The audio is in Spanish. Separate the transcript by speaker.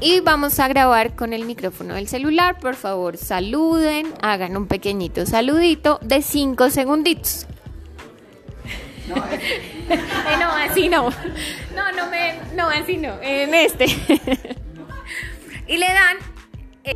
Speaker 1: Y vamos a grabar con el micrófono del celular. Por favor, saluden, hagan un pequeñito saludito de 5 segunditos. No, eh, no, así no. No, no me. No, así no. En este. y le dan. eh,